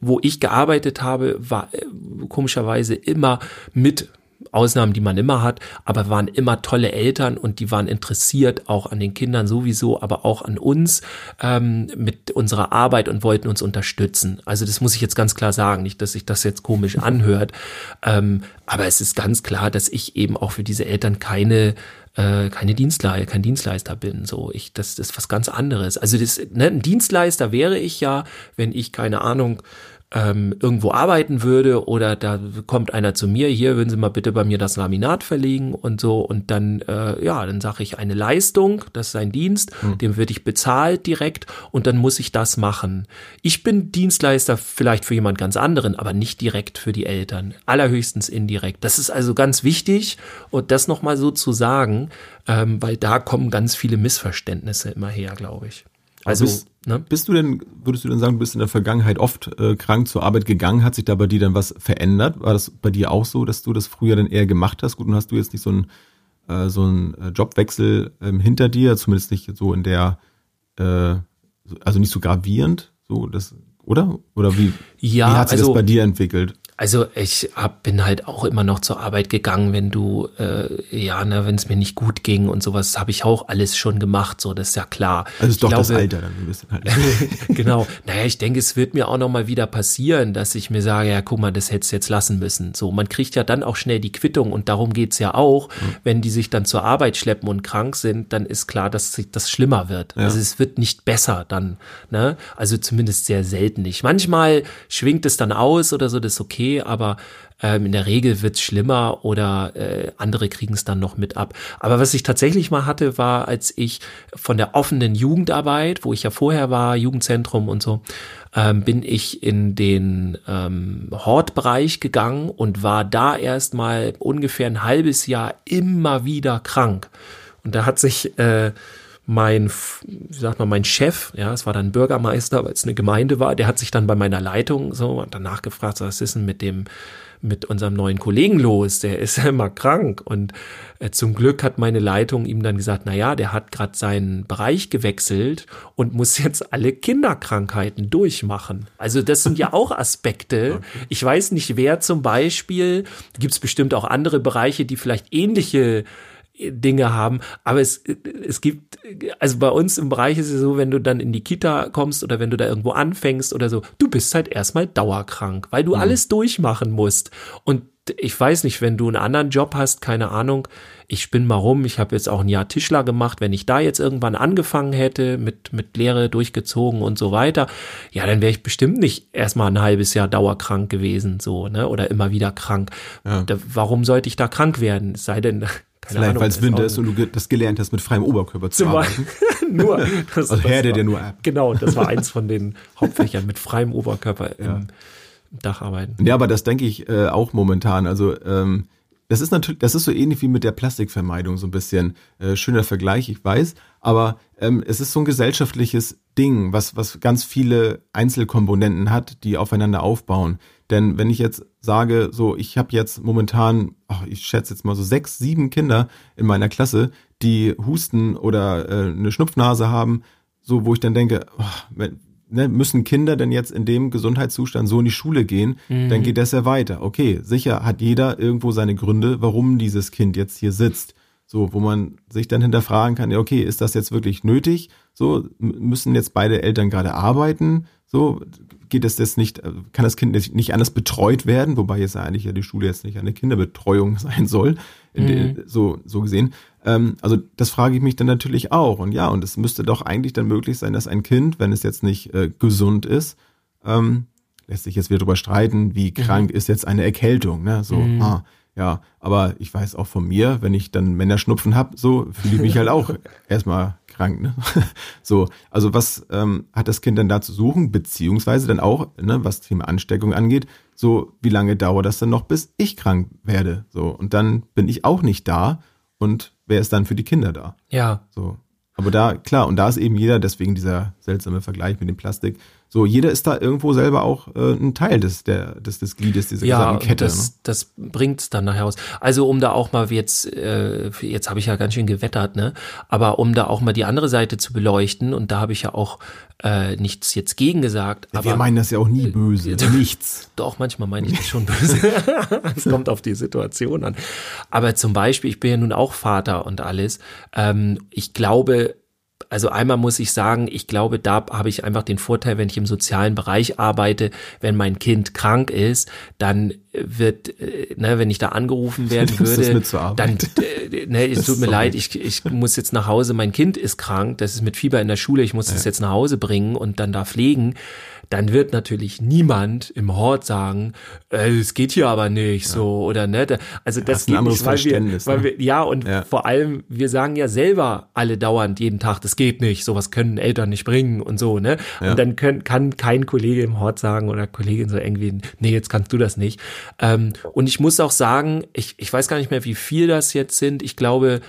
wo ich gearbeitet habe, war äh, komischerweise immer mit Ausnahmen, die man immer hat, aber waren immer tolle Eltern und die waren interessiert auch an den Kindern sowieso, aber auch an uns ähm, mit unserer Arbeit und wollten uns unterstützen. Also das muss ich jetzt ganz klar sagen, nicht, dass sich das jetzt komisch anhört, ähm, aber es ist ganz klar, dass ich eben auch für diese Eltern keine äh, keine Dienstleister, kein Dienstleister bin. So, ich, das, das ist was ganz anderes. Also das, ne, ein Dienstleister wäre ich ja, wenn ich keine Ahnung ähm, irgendwo arbeiten würde oder da kommt einer zu mir, hier würden Sie mal bitte bei mir das Laminat verlegen und so und dann, äh, ja, dann sage ich eine Leistung, das ist ein Dienst, mhm. dem würde ich bezahlt direkt und dann muss ich das machen. Ich bin Dienstleister vielleicht für jemand ganz anderen, aber nicht direkt für die Eltern, allerhöchstens indirekt. Das ist also ganz wichtig und das nochmal so zu sagen, ähm, weil da kommen ganz viele Missverständnisse immer her, glaube ich. Also, bist, ne? bist du denn, würdest du denn sagen, du bist in der Vergangenheit oft äh, krank zur Arbeit gegangen? Hat sich da bei dir dann was verändert? War das bei dir auch so, dass du das früher dann eher gemacht hast? Gut, und hast du jetzt nicht so einen äh, so einen äh, Jobwechsel ähm, hinter dir, zumindest nicht so in der, äh, also nicht so gravierend, so das, oder? Oder wie, ja, wie hat sich also, das bei dir entwickelt? Also ich hab, bin halt auch immer noch zur Arbeit gegangen, wenn du, äh, ja, ne, wenn es mir nicht gut ging und sowas, habe ich auch alles schon gemacht, so, das ist ja klar. Also ist ich doch glaube, das Alter dann ein bisschen halt. genau. Naja, ich denke, es wird mir auch noch mal wieder passieren, dass ich mir sage, ja, guck mal, das hättest du jetzt lassen müssen. So, man kriegt ja dann auch schnell die Quittung und darum geht's ja auch. Mhm. Wenn die sich dann zur Arbeit schleppen und krank sind, dann ist klar, dass sich das schlimmer wird. Ja. Also es wird nicht besser dann, ne? Also zumindest sehr selten nicht. Manchmal schwingt es dann aus oder so, das ist okay okay, aber ähm, in der Regel wird's schlimmer oder äh, andere kriegen es dann noch mit ab. Aber was ich tatsächlich mal hatte, war, als ich von der offenen Jugendarbeit, wo ich ja vorher war, Jugendzentrum und so, ähm, bin ich in den ähm, Hortbereich gegangen und war da erstmal ungefähr ein halbes Jahr immer wieder krank. Und da hat sich äh, mein, wie sagt man, mein Chef, ja, es war dann Bürgermeister, weil es eine Gemeinde war, der hat sich dann bei meiner Leitung so danach gefragt, was ist denn mit dem, mit unserem neuen Kollegen los? Der ist ja immer krank. Und äh, zum Glück hat meine Leitung ihm dann gesagt, na ja, der hat gerade seinen Bereich gewechselt und muss jetzt alle Kinderkrankheiten durchmachen. Also das sind ja auch Aspekte. Ich weiß nicht, wer zum Beispiel, gibt es bestimmt auch andere Bereiche, die vielleicht ähnliche Dinge haben. Aber es, es gibt, also bei uns im Bereich ist es so, wenn du dann in die Kita kommst oder wenn du da irgendwo anfängst oder so, du bist halt erstmal dauerkrank, weil du mhm. alles durchmachen musst. Und ich weiß nicht, wenn du einen anderen Job hast, keine Ahnung, ich spinn mal rum, ich habe jetzt auch ein Jahr Tischler gemacht, wenn ich da jetzt irgendwann angefangen hätte, mit, mit Lehre durchgezogen und so weiter, ja, dann wäre ich bestimmt nicht erstmal ein halbes Jahr dauerkrank gewesen, so, ne, oder immer wieder krank. Ja. Da, warum sollte ich da krank werden? Es sei denn, keine Vielleicht, weil es Winter ist und du das gelernt hast, mit freiem Oberkörper zu arbeiten. nur. Das, also Herde dir nur ab. Genau, das war eins von den Hauptfächern, mit freiem Oberkörper ja. im Dach arbeiten. Ja, aber das denke ich äh, auch momentan. Also ähm, das ist natürlich, das ist so ähnlich wie mit der Plastikvermeidung so ein bisschen. Äh, schöner Vergleich, ich weiß. Aber ähm, es ist so ein gesellschaftliches Ding, was, was ganz viele Einzelkomponenten hat, die aufeinander aufbauen. Denn wenn ich jetzt sage, so, ich habe jetzt momentan, ach, ich schätze jetzt mal so sechs, sieben Kinder in meiner Klasse, die husten oder äh, eine Schnupfnase haben, so wo ich dann denke, oh, ne, müssen Kinder denn jetzt in dem Gesundheitszustand so in die Schule gehen, mhm. dann geht das ja weiter. Okay, sicher hat jeder irgendwo seine Gründe, warum dieses Kind jetzt hier sitzt. So, wo man sich dann hinterfragen kann, ja, okay, ist das jetzt wirklich nötig? So, müssen jetzt beide Eltern gerade arbeiten? So, geht es das nicht, kann das Kind nicht anders betreut werden, wobei jetzt eigentlich ja die Schule jetzt nicht eine Kinderbetreuung sein soll, mhm. so, so gesehen. Ähm, also das frage ich mich dann natürlich auch. Und ja, und es müsste doch eigentlich dann möglich sein, dass ein Kind, wenn es jetzt nicht äh, gesund ist, ähm, lässt sich jetzt wieder drüber streiten, wie mhm. krank mhm. ist jetzt eine Erkältung, ne? So, mhm. ah, ja, aber ich weiß auch von mir, wenn ich dann Männerschnupfen hab, so fühle ich mich halt auch erstmal krank. Ne? So, also was ähm, hat das Kind dann da zu suchen, beziehungsweise dann auch, ne, was Thema Ansteckung angeht, so wie lange dauert das dann noch, bis ich krank werde? So und dann bin ich auch nicht da und wer ist dann für die Kinder da? Ja. So, aber da klar und da ist eben jeder, deswegen dieser seltsame Vergleich mit dem Plastik so, jeder ist da irgendwo selber auch äh, ein Teil des, der, des, des Gliedes dieser ja, gesamten Kette. Das, ne? das bringt's dann nachher aus. Also um da auch mal jetzt, äh, jetzt habe ich ja ganz schön gewettert, ne? Aber um da auch mal die andere Seite zu beleuchten, und da habe ich ja auch äh, nichts jetzt gegen gesagt. Ja, aber, wir meinen das ja auch nie böse. Äh, nichts. Doch, manchmal meine ich das schon böse. Es kommt auf die Situation an. Aber zum Beispiel, ich bin ja nun auch Vater und alles. Ähm, ich glaube, also einmal muss ich sagen, ich glaube, da habe ich einfach den Vorteil, wenn ich im sozialen Bereich arbeite, wenn mein Kind krank ist, dann wird, äh, ne, wenn ich da angerufen werden würde, dann, äh, ne, es tut mir leid, ich, ich muss jetzt nach Hause, mein Kind ist krank, das ist mit Fieber in der Schule, ich muss ja. das jetzt nach Hause bringen und dann da pflegen dann wird natürlich niemand im Hort sagen, äh, es geht hier aber nicht ja. so oder ne. Also das, das geht ein nicht, weil wir, weil ne? wir, ja und ja. vor allem wir sagen ja selber alle dauernd jeden Tag, das geht nicht, sowas können Eltern nicht bringen und so ne. Ja. Und dann können, kann kein Kollege im Hort sagen oder Kollegin so irgendwie, nee, jetzt kannst du das nicht. Ähm, und ich muss auch sagen, ich, ich weiß gar nicht mehr, wie viel das jetzt sind. Ich glaube,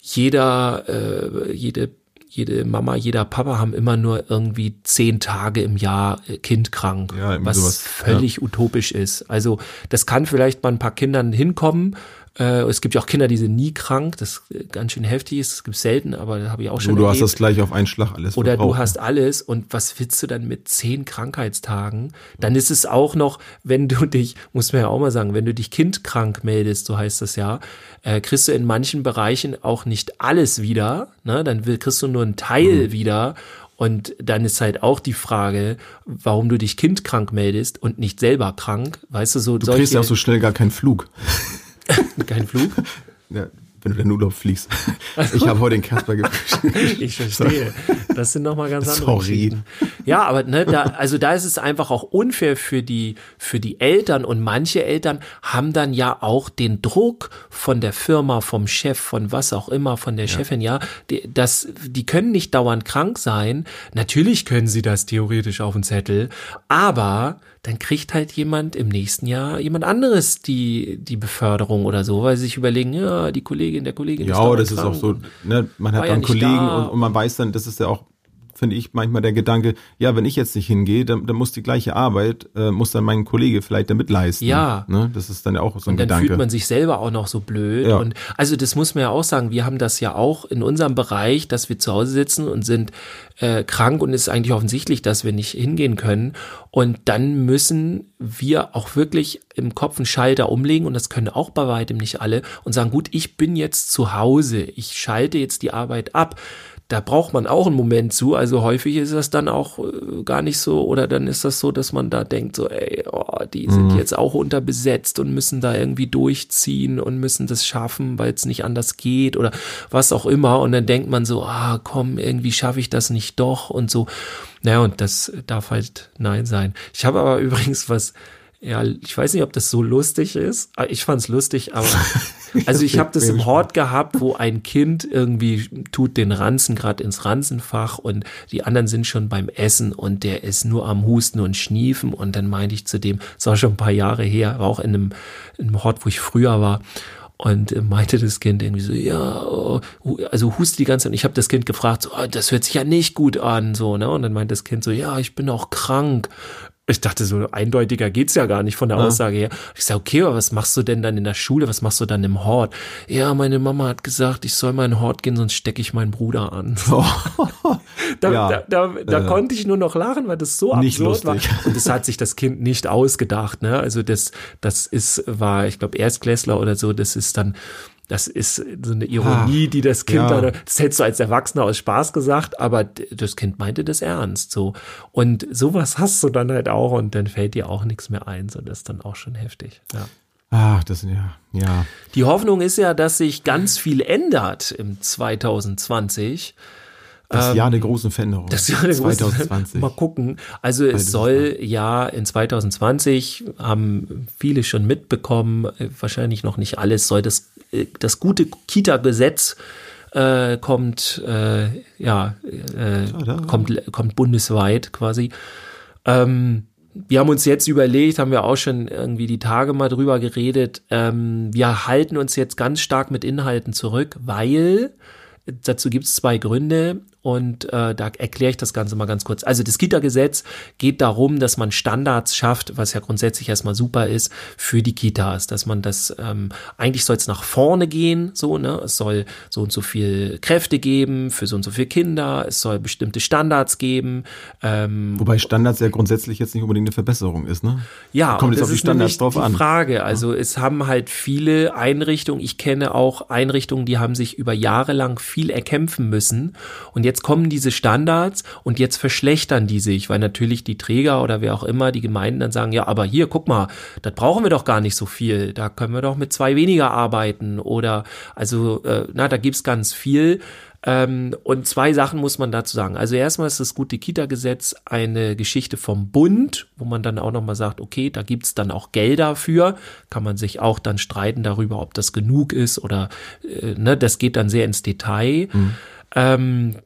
jeder, äh, jede jede Mama, jeder Papa haben immer nur irgendwie zehn Tage im Jahr äh, Kind krank, Ja, was sowas, völlig utopisch ist. Also das kann vielleicht bei ein paar Kindern hinkommen. Äh, es gibt ja auch Kinder, die sind nie krank, das äh, ganz schön heftig ist. Es gibt selten, aber da habe ich auch schon du hast erlebt. das gleich auf einen Schlag alles Oder du hast alles und was willst du dann mit zehn Krankheitstagen? Dann ist es auch noch, wenn du dich, muss man ja auch mal sagen, wenn du dich kindkrank meldest, so heißt das ja, äh, kriegst du in manchen Bereichen auch nicht alles wieder, ne? dann will, kriegst du nur einen Mhm. Teil wieder und dann ist halt auch die Frage, warum du dich kindkrank meldest und nicht selber krank, weißt du, so Du kriegst ja auch so schnell gar keinen Flug. kein Flug. Ja, wenn du in den Urlaub fliegst. Ich habe heute den Kasper gefrühstückt. Ich verstehe. Das sind nochmal ganz andere Sorry. Geschichten. Ja, aber ne, da, also da ist es einfach auch unfair für die, für die Eltern und manche Eltern haben dann ja auch den Druck von der Firma, vom Chef, von was auch immer, von der Chefin, ja, die, das, die können nicht dauernd krank sein. Natürlich können sie das theoretisch auf den Zettel, aber dann kriegt halt jemand im nächsten Jahr jemand anderes die, die Beförderung oder so, weil sie sich überlegen, ja, die Kollegin, der Kollegin Ja, dauernd das ist auch so, ne, man hat ja dann nicht Kollegen da. und, und man weiß dann, das ist ja auch, finde ich, manchmal der Gedanke, ja, wenn ich jetzt nicht hingehe, dann, dann muss die gleiche Arbeit, äh, muss dann mein Kollege vielleicht damit leisten. Ja. Ne? Das ist dann ja auch so ein Und dann Gedanke. fühlt man sich selber auch noch so blöd. Ja. Und also das muss man ja auch sagen, wir haben das ja auch in unserem Bereich, dass wir zu Hause sitzen und sind äh, krank und es ist eigentlich offensichtlich, dass wir nicht hingehen können. Und dann müssen wir auch wirklich im Kopf einen Schalter umlegen und das können auch bei weitem nicht alle und sagen, gut, ich bin jetzt zu Hause, ich schalte jetzt die Arbeit ab. Da braucht man auch einen Moment zu. Also häufig ist das dann auch äh, gar nicht so oder dann ist das so, dass man da denkt, so, ey, oh, die sind jetzt auch unterbesetzt und müssen da irgendwie durchziehen und müssen das schaffen, weil es nicht anders geht oder was auch immer. Und dann denkt man so, ah, komm, irgendwie schaffe ich das nicht doch und so. Naja, und das darf halt Nein sein. Ich habe aber übrigens was, ja, ich weiß nicht, ob das so lustig ist. Ah, Ich fand's lustig, aber also ich habe das im Hort gehabt, wo ein Kind irgendwie tut den Ranzen gerade ins Ranzenfach und die anderen sind schon beim Essen und der ist nur am Husten und Schniefen und dann meinte ich zu dem, das war schon ein paar Jahre her, war auch in einem, in einem Hort, wo ich früher war. Und äh, meinte das Kind irgendwie so, ja, oh, also huste die ganze Zeit. Und ich habe das Kind gefragt, so, oh, das hört sich ja nicht gut an, so, ne? Und dann meinte das Kind so, ja, ich bin auch krank. Ich dachte, so eindeutiger geht's ja gar nicht von der Aussage her. Ich sage, okay, aber was machst du denn dann in der Schule? Was machst du dann im Hort? Ja, meine Mama hat gesagt, ich soll mal in den Hort gehen, sonst stecke ich meinen Bruder an. Da, Ja, da, da, da äh, konnte ich nur noch lachen, weil das so nicht absurd war. Und das hat sich das Kind nicht ausgedacht. Ne? Also das, das ist, war, ich glaube, Erstklässler oder so, das ist dann, das ist so eine Ironie, die das Kind ja. da, das hättest du als Erwachsener aus Spaß gesagt, aber das Kind meinte das ernst so. Und sowas hast du dann halt auch und dann fällt dir auch nichts mehr ein. So, das ist dann auch schon heftig. Ja. Ach, das ja, ja. Die Hoffnung ist ja, dass sich ganz viel ändert im 2020. Das Jahr der großen Veränderung. Ähm, Das Jahr der großen- 2020. Mal gucken. Also es soll ja in 2020 haben viele schon mitbekommen, äh, wahrscheinlich noch nicht alles, soll das, das gute Kita-Gesetz äh, kommt, äh, ja, äh, kommt, kommt bundesweit quasi. Ähm, wir haben uns jetzt überlegt, haben wir auch schon irgendwie die Tage mal drüber geredet, ähm, wir halten uns jetzt ganz stark mit Inhalten zurück, weil dazu gibt es zwei Gründe und äh, da erkläre ich das Ganze mal ganz kurz. Also das Kita-Gesetz geht darum, dass man Standards schafft, was ja grundsätzlich erstmal super ist für die Kitas, dass man das, ähm, eigentlich soll es nach vorne gehen, so, ne? Es soll so und so viel Kräfte geben für so und so viele Kinder, es soll bestimmte Standards geben, ähm, Wobei Standards ja grundsätzlich jetzt nicht unbedingt eine Verbesserung ist, ne? ja, Kommt jetzt das auf die Standards drauf die an. Frage. Also es haben halt viele Einrichtungen, ich kenne auch Einrichtungen, die haben sich über Jahre lang viel erkämpfen müssen und jetzt kommen diese Standards und jetzt verschlechtern die sich, weil natürlich die Träger oder wer auch immer, die Gemeinden dann sagen, ja, aber hier, guck mal, das brauchen wir doch gar nicht so viel, da können wir doch mit zwei weniger arbeiten oder also, äh, na, da gibt's ganz viel. Ähm, und zwei Sachen muss man dazu sagen. Also erstmal ist das gute Kita-Gesetz eine Geschichte vom Bund, wo man dann auch nochmal sagt, okay, da gibt's dann auch Gelder für. Kann man sich auch dann streiten darüber, ob das genug ist oder äh, ne, das geht dann sehr ins Detail. Ähm,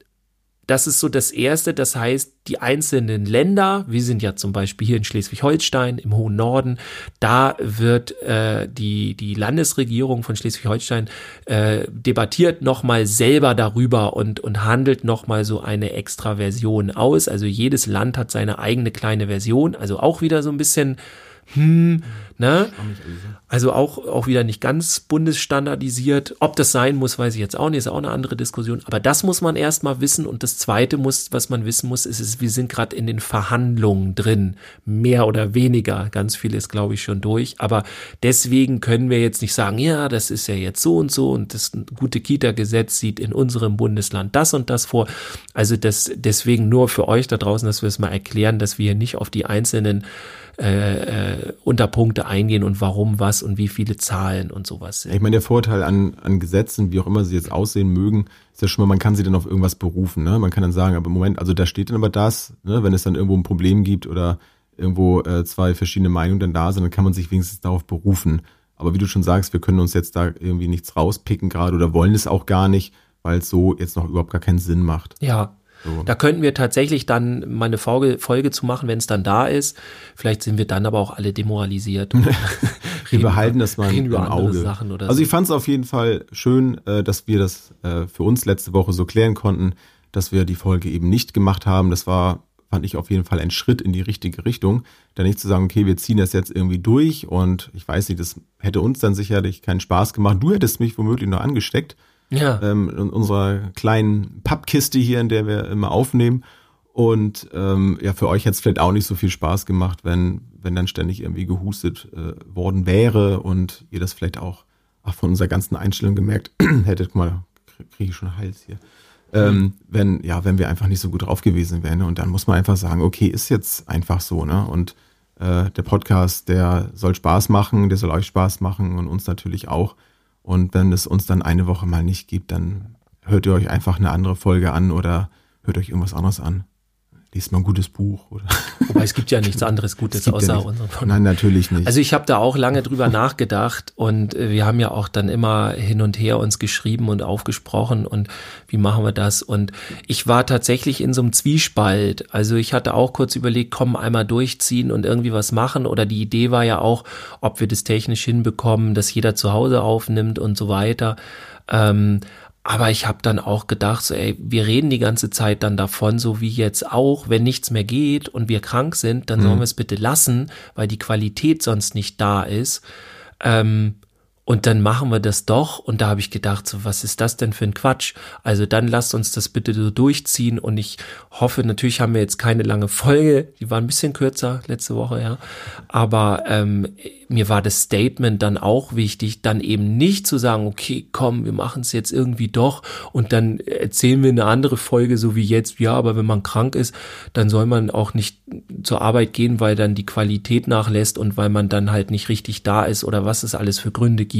das ist so das Erste. Das heißt, die einzelnen Länder, wir sind ja zum Beispiel hier in Schleswig-Holstein im hohen Norden, da wird äh, die, die Landesregierung von Schleswig-Holstein äh, debattiert nochmal selber darüber und, und handelt nochmal so eine extra Version aus. Also jedes Land hat seine eigene kleine Version, also auch wieder so ein bisschen hm, ne? Also auch, auch wieder nicht ganz bundesstandardisiert. Ob das sein muss, weiß ich jetzt auch nicht, ist auch eine andere Diskussion. Aber das muss man erstmal wissen. Und das zweite muss, was man wissen muss, ist, ist wir sind gerade in den Verhandlungen drin. Mehr oder weniger. Ganz viel ist, glaube ich, schon durch. Aber deswegen können wir jetzt nicht sagen, ja, das ist ja jetzt so und so und das gute Kita-Gesetz sieht in unserem Bundesland das und das vor. Also das, deswegen nur für euch da draußen, dass wir es mal erklären, dass wir nicht auf die einzelnen äh, äh, Unterpunkte eingehen und warum was und wie viele Zahlen und sowas sind. Ich meine, der Vorteil an, an Gesetzen, wie auch immer sie jetzt aussehen mögen, ist ja schon mal, man kann sie dann auf irgendwas berufen. Ne? Man kann dann sagen, aber im Moment, also da steht dann aber das, ne? wenn es dann irgendwo ein Problem gibt oder irgendwo äh, zwei verschiedene Meinungen dann da sind, dann kann man sich wenigstens darauf berufen. Aber wie du schon sagst, wir können uns jetzt da irgendwie nichts rauspicken gerade oder wollen es auch gar nicht, weil es so jetzt noch überhaupt gar keinen Sinn macht. Ja, so. Da könnten wir tatsächlich dann mal eine Folge, Folge zu machen, wenn es dann da ist. Vielleicht sind wir dann aber auch alle demoralisiert. wir behalten das mal im Auge. also ich fand es auf jeden Fall schön, äh, dass wir das äh, für uns letzte Woche so klären konnten, dass wir die Folge eben nicht gemacht haben. Das war, fand ich auf jeden Fall ein Schritt in die richtige Richtung. Da nicht zu sagen, okay, wir ziehen das jetzt irgendwie durch und ich weiß nicht, das hätte uns dann sicherlich keinen Spaß gemacht. Du hättest mich womöglich noch angesteckt ja. ähm, in unserer kleinen Pappkiste hier, in der wir immer aufnehmen. Und ähm, ja, für euch hätte es vielleicht auch nicht so viel Spaß gemacht, wenn, wenn dann ständig irgendwie gehustet äh, worden wäre und ihr das vielleicht auch ach, von unserer ganzen Einstellung gemerkt hättet. Mal, kriege ich schon Hals hier. Ähm, wenn, ja, wenn wir einfach nicht so gut drauf gewesen wären. Und dann muss man einfach sagen, okay, ist jetzt einfach so, ne? Und äh, der Podcast, der soll Spaß machen, der soll euch Spaß machen und uns natürlich auch. Und wenn es uns dann eine Woche mal nicht gibt, dann hört ihr euch einfach eine andere Folge an oder hört euch irgendwas anderes an. Liest mal ein gutes Buch. Oder Wobei es gibt ja nichts anderes Gutes außer ja unserem Podcast. Nein, natürlich nicht. Also ich habe da auch lange drüber nachgedacht und äh, wir haben ja auch dann immer hin und her uns geschrieben und aufgesprochen und wie machen wir das? Und ich war tatsächlich in so einem Zwiespalt. Also ich hatte auch kurz überlegt, komm, einmal durchziehen und irgendwie was machen. Oder die Idee war ja auch, ob wir das technisch hinbekommen, dass jeder zu Hause aufnimmt und so weiter. Ähm, aber ich habe dann auch gedacht, so, ey, wir reden die ganze Zeit dann davon, so wie jetzt auch, wenn nichts mehr geht und wir krank sind, dann mhm. sollen wir es bitte lassen, weil die Qualität sonst nicht da ist. Ähm, und dann machen wir das doch. Und da habe ich gedacht, so, was ist das denn für ein Quatsch? Also dann lasst uns das bitte so durchziehen. Und ich hoffe, natürlich haben wir jetzt keine lange Folge. Die war ein bisschen kürzer letzte Woche, ja. Aber ähm, mir war das Statement dann auch wichtig, dann eben nicht zu sagen, okay, komm, wir machen es jetzt irgendwie doch und dann erzählen wir eine andere Folge, so wie jetzt, ja, aber wenn man krank ist, dann soll man auch nicht zur Arbeit gehen, weil dann die Qualität nachlässt und weil man dann halt nicht richtig da ist oder was es alles für Gründe gibt.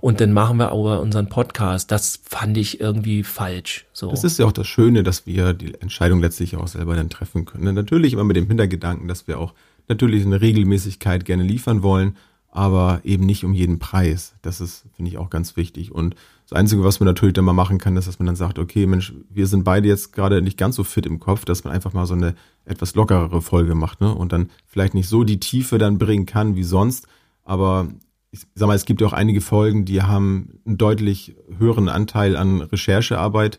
Und dann machen wir aber unseren Podcast. Das fand ich irgendwie falsch. So. Das ist ja auch das Schöne, dass wir die Entscheidung letztlich auch selber dann treffen können. Natürlich immer mit dem Hintergedanken, dass wir auch natürlich eine Regelmäßigkeit gerne liefern wollen, aber eben nicht um jeden Preis. Das ist, finde ich, auch ganz wichtig. Und das Einzige, was man natürlich dann mal machen kann, ist, dass man dann sagt, okay, Mensch, wir sind beide jetzt gerade nicht ganz so fit im Kopf, dass man einfach mal so eine etwas lockerere Folge macht, ne? Und dann vielleicht nicht so die Tiefe dann bringen kann wie sonst. Aber ich sag mal, es gibt auch einige Folgen, die haben einen deutlich höheren Anteil an Recherchearbeit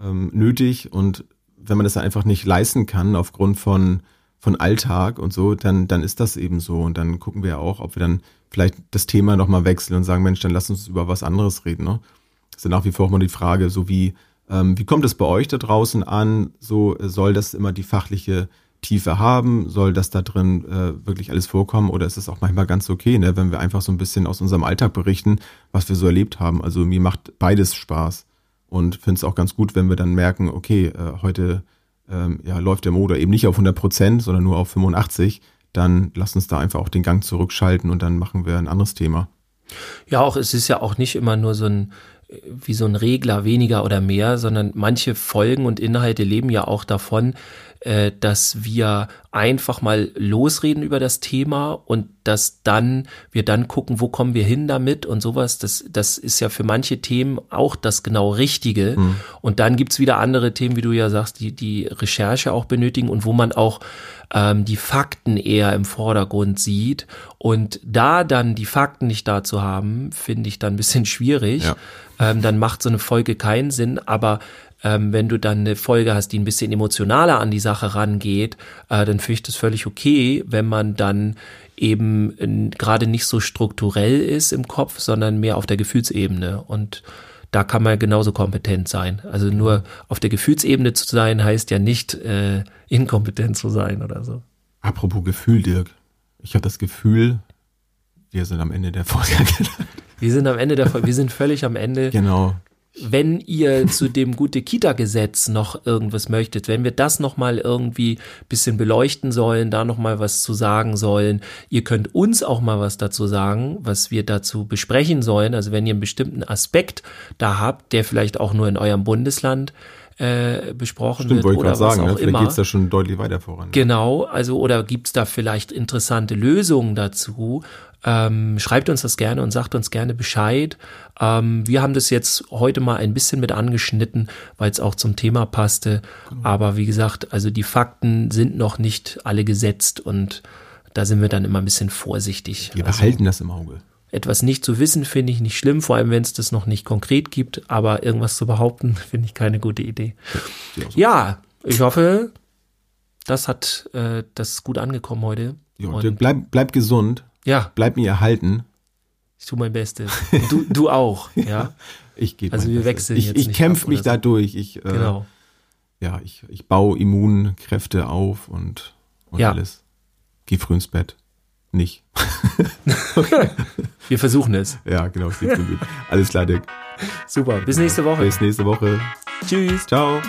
ähm, nötig. Und wenn man das einfach nicht leisten kann aufgrund von von Alltag und so, dann, dann ist das eben so. Und dann gucken wir auch, ob wir dann vielleicht das Thema nochmal wechseln und sagen, Mensch, dann lass uns über was anderes reden. Ne? Das ist ja nach wie vor immer die Frage, so wie, ähm, wie kommt es bei euch da draußen an? So soll das immer die fachliche Tiefe haben? Soll das da drin äh, wirklich alles vorkommen? Oder ist es auch manchmal ganz okay, ne, wenn wir einfach so ein bisschen aus unserem Alltag berichten, was wir so erlebt haben? Also mir macht beides Spaß und finde es auch ganz gut, wenn wir dann merken, okay, äh, heute ähm, ja, läuft der Motor eben nicht auf 100 Prozent, sondern nur auf 85, dann lass uns da einfach auch den Gang zurückschalten und dann machen wir ein anderes Thema. Ja, auch es ist ja auch nicht immer nur so ein wie so ein Regler weniger oder mehr, sondern manche Folgen und Inhalte leben ja auch davon, äh, dass wir einfach mal losreden über das Thema und dass dann wir dann gucken, wo kommen wir hin damit und sowas. Das, das ist ja für manche Themen auch das genau Richtige. Mhm. Und dann gibt's wieder andere Themen, wie du ja sagst, die die Recherche auch benötigen und wo man auch ähm, die Fakten eher im Vordergrund sieht. Und da dann die Fakten nicht da zu haben, finde ich dann ein bisschen schwierig. Ja. Ähm, dann macht so eine Folge keinen Sinn. Aber ähm, wenn du dann eine Folge hast, die ein bisschen emotionaler an die Sache rangeht, äh, dann finde ich das völlig okay, wenn man dann eben gerade nicht so strukturell ist im Kopf, sondern mehr auf der Gefühlsebene. Und da kann man genauso kompetent sein. Also nur auf der Gefühlsebene zu sein, heißt ja nicht äh, inkompetent zu sein oder so. Apropos Gefühl, Dirk. Ich habe das Gefühl, wir sind am Ende der Folge. wir sind am Ende der Folge, wir sind völlig am Ende. Genau. Wenn ihr zu dem gute Kita-Gesetz noch irgendwas möchtet, wenn wir das nochmal irgendwie bisschen beleuchten sollen, da nochmal was zu sagen sollen, ihr könnt uns auch mal was dazu sagen, was wir dazu besprechen sollen. Also wenn ihr einen bestimmten Aspekt da habt, der vielleicht auch nur in eurem Bundesland äh, besprochen Stimmt, wird oder ich sagen, was ne? auch vielleicht immer. geht's da schon deutlich weiter voran. Genau, also oder gibt's da vielleicht interessante Lösungen dazu? Ähm, schreibt uns das gerne und sagt uns gerne Bescheid. Ähm, wir haben das jetzt heute mal ein bisschen mit angeschnitten, weil es auch zum Thema passte. Genau. Aber wie gesagt, also die Fakten sind noch nicht alle gesetzt und da sind wir dann immer ein bisschen vorsichtig. Wir also, behalten das im Auge. Etwas nicht zu wissen, finde ich nicht schlimm, vor allem wenn es das noch nicht konkret gibt, aber irgendwas zu behaupten, finde ich keine gute Idee. Ja, ich hoffe, das hat äh, das ist gut angekommen heute. Ja, und bleib, bleib gesund. Ja. Bleib mir erhalten. Ich tue mein Bestes. Du, du auch, ja. ich gehe Also wir wechseln ich, jetzt Ich kämpfe mich so. da durch. Ich, äh, genau. Ja, ich, ich baue Immunkräfte auf und, und ja. alles. Geh früh ins Bett. Nicht. okay. Wir versuchen es. Ja, genau. Alles klar, Dick. Super. Bis nächste Woche. Bis nächste Woche. Tschüss. Ciao.